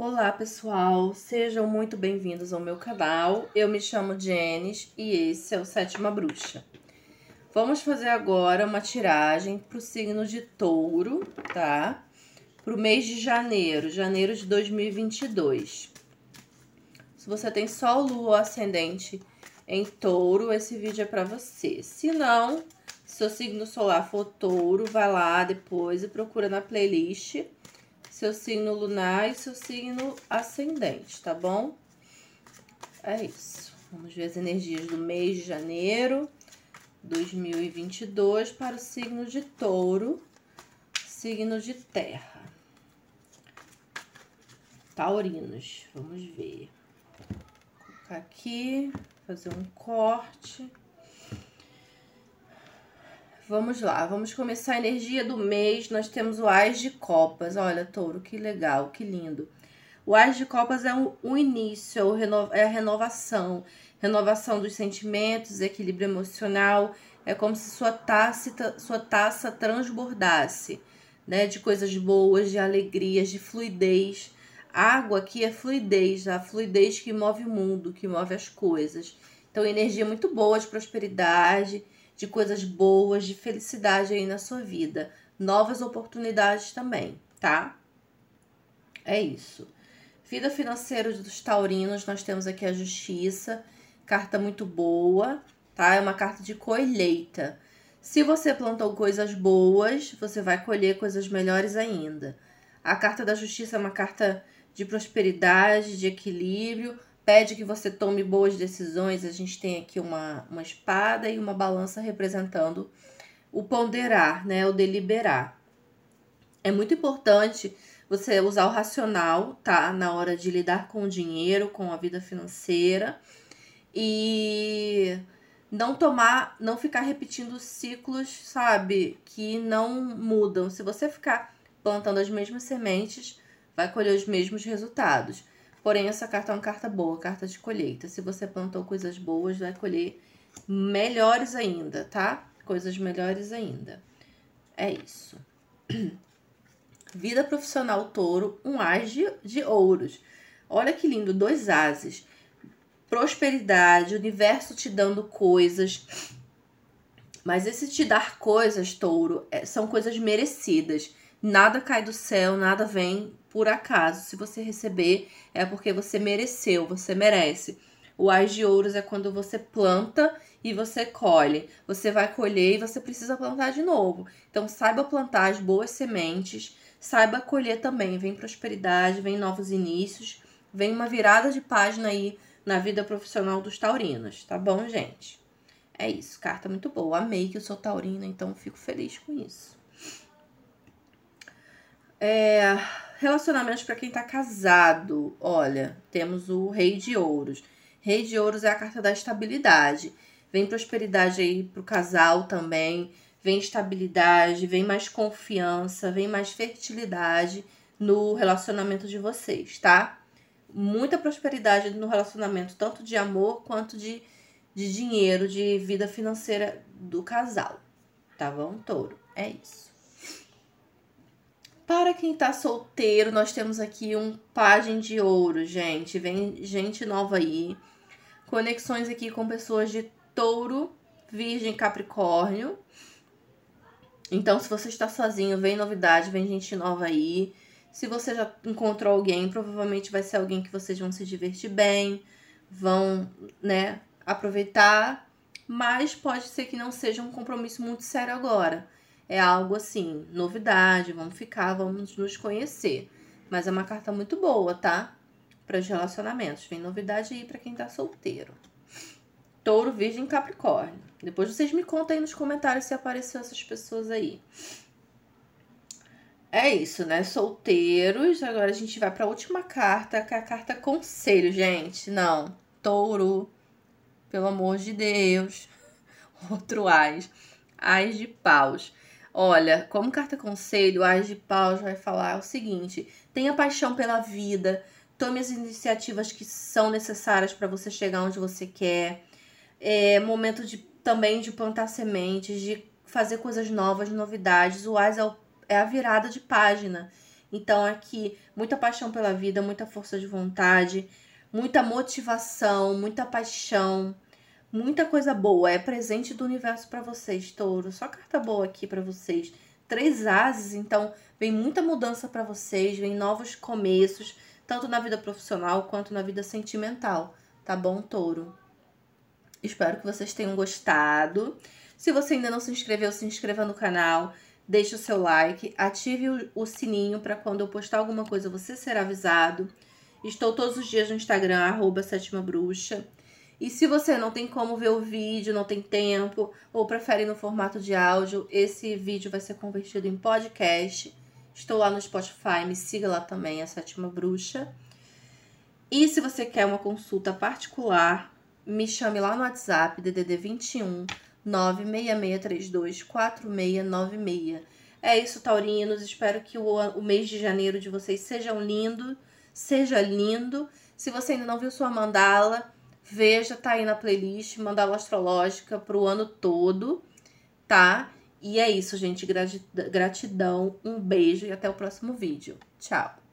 Olá pessoal, sejam muito bem-vindos ao meu canal. Eu me chamo Jenis e esse é o Sétima Bruxa. Vamos fazer agora uma tiragem para o signo de touro, tá? Para o mês de janeiro, janeiro de 2022. Se você tem sol, lua ou ascendente em touro, esse vídeo é para você. Se não, se seu signo solar for touro, vai lá depois e procura na playlist seu signo lunar e seu signo ascendente, tá bom? É isso. Vamos ver as energias do mês de janeiro 2022 para o signo de touro, signo de terra. Taurinos, vamos ver. Vou colocar aqui, fazer um corte. Vamos lá, vamos começar a energia do mês. Nós temos o Ás de Copas. Olha, touro, que legal, que lindo. O Ás de Copas é o, o início, é, é a renovação. Renovação dos sentimentos, equilíbrio emocional. É como se sua taça, sua taça transbordasse, né? De coisas boas, de alegrias, de fluidez. água aqui é fluidez, a fluidez que move o mundo, que move as coisas. Então, energia muito boa de prosperidade de coisas boas, de felicidade aí na sua vida. Novas oportunidades também, tá? É isso. Vida financeira dos taurinos, nós temos aqui a justiça, carta muito boa, tá? É uma carta de colheita. Se você plantou coisas boas, você vai colher coisas melhores ainda. A carta da justiça é uma carta de prosperidade, de equilíbrio, pede que você tome boas decisões. A gente tem aqui uma, uma espada e uma balança representando o ponderar, né? O deliberar. É muito importante você usar o racional, tá? Na hora de lidar com o dinheiro, com a vida financeira e não tomar, não ficar repetindo ciclos, sabe, que não mudam. Se você ficar plantando as mesmas sementes, vai colher os mesmos resultados. Porém, essa carta é uma carta boa, carta de colheita. Se você plantou coisas boas, vai colher melhores ainda, tá? Coisas melhores ainda. É isso. Vida profissional touro, um as de, ouros. Olha que lindo, dois ases. Prosperidade, universo te dando coisas. Mas esse te dar coisas, touro, é, são coisas merecidas. Nada cai do céu, nada vem por acaso. Se você receber, é porque você mereceu, você merece. O Ais de Ouros é quando você planta e você colhe. Você vai colher e você precisa plantar de novo. Então, saiba plantar as boas sementes, saiba colher também. Vem prosperidade, vem novos inícios, vem uma virada de página aí na vida profissional dos taurinos, tá bom, gente? É isso, carta muito boa. Amei que eu sou taurina, então fico feliz com isso. É, relacionamentos para quem tá casado. Olha, temos o Rei de Ouros. Rei de Ouros é a carta da estabilidade. Vem prosperidade aí pro casal também. Vem estabilidade, vem mais confiança, vem mais fertilidade no relacionamento de vocês, tá? Muita prosperidade no relacionamento, tanto de amor quanto de, de dinheiro, de vida financeira do casal. Tá bom, touro? É isso. Para quem tá solteiro, nós temos aqui um página de ouro, gente. Vem gente nova aí. Conexões aqui com pessoas de touro, virgem, capricórnio. Então, se você está sozinho, vem novidade, vem gente nova aí. Se você já encontrou alguém, provavelmente vai ser alguém que vocês vão se divertir bem, vão, né, aproveitar. Mas pode ser que não seja um compromisso muito sério agora é algo assim, novidade, vamos ficar, vamos nos conhecer. Mas é uma carta muito boa, tá? Para os relacionamentos. Vem novidade aí para quem tá solteiro. Touro, Virgem Capricórnio. Depois vocês me contam aí nos comentários se apareceu essas pessoas aí. É isso, né? Solteiros. Agora a gente vai para a última carta, que é a carta conselho, gente. Não, touro. Pelo amor de Deus. Outro as. As de paus. Olha, como carta conselho, a de Paus vai falar o seguinte: tenha paixão pela vida, tome as iniciativas que são necessárias para você chegar onde você quer. É momento de também de plantar sementes, de fazer coisas novas, novidades. O Ás é, é a virada de página. Então, aqui, muita paixão pela vida, muita força de vontade, muita motivação, muita paixão, muita coisa boa. É presente do universo para vocês, touro. Só carta boa aqui para vocês. Três ases, então vem muita mudança para vocês, vem novos começos, tanto na vida profissional quanto na vida sentimental, tá bom, touro? Espero que vocês tenham gostado. Se você ainda não se inscreveu, se inscreva no canal, deixe o seu like, ative o, sininho para quando eu postar alguma coisa você ser avisado. Estou todos os dias no Instagram, arroba sétima bruxa. E se você não tem como ver o vídeo, não tem tempo, ou prefere no formato de áudio, esse vídeo vai ser convertido em podcast. Estou lá no Spotify, me siga lá também, a Sétima Bruxa. E se você quer uma consulta particular, me chame lá no WhatsApp, DDD 21 96632 4696. É isso, taurinos. Espero que o, o mês de janeiro de vocês seja lindo, seja lindo. Se você ainda não viu sua mandala, veja, tá aí na playlist, mandala astrológica pro ano todo, tá? E é isso, gente. Gratidão, um beijo e até o próximo vídeo. Tchau!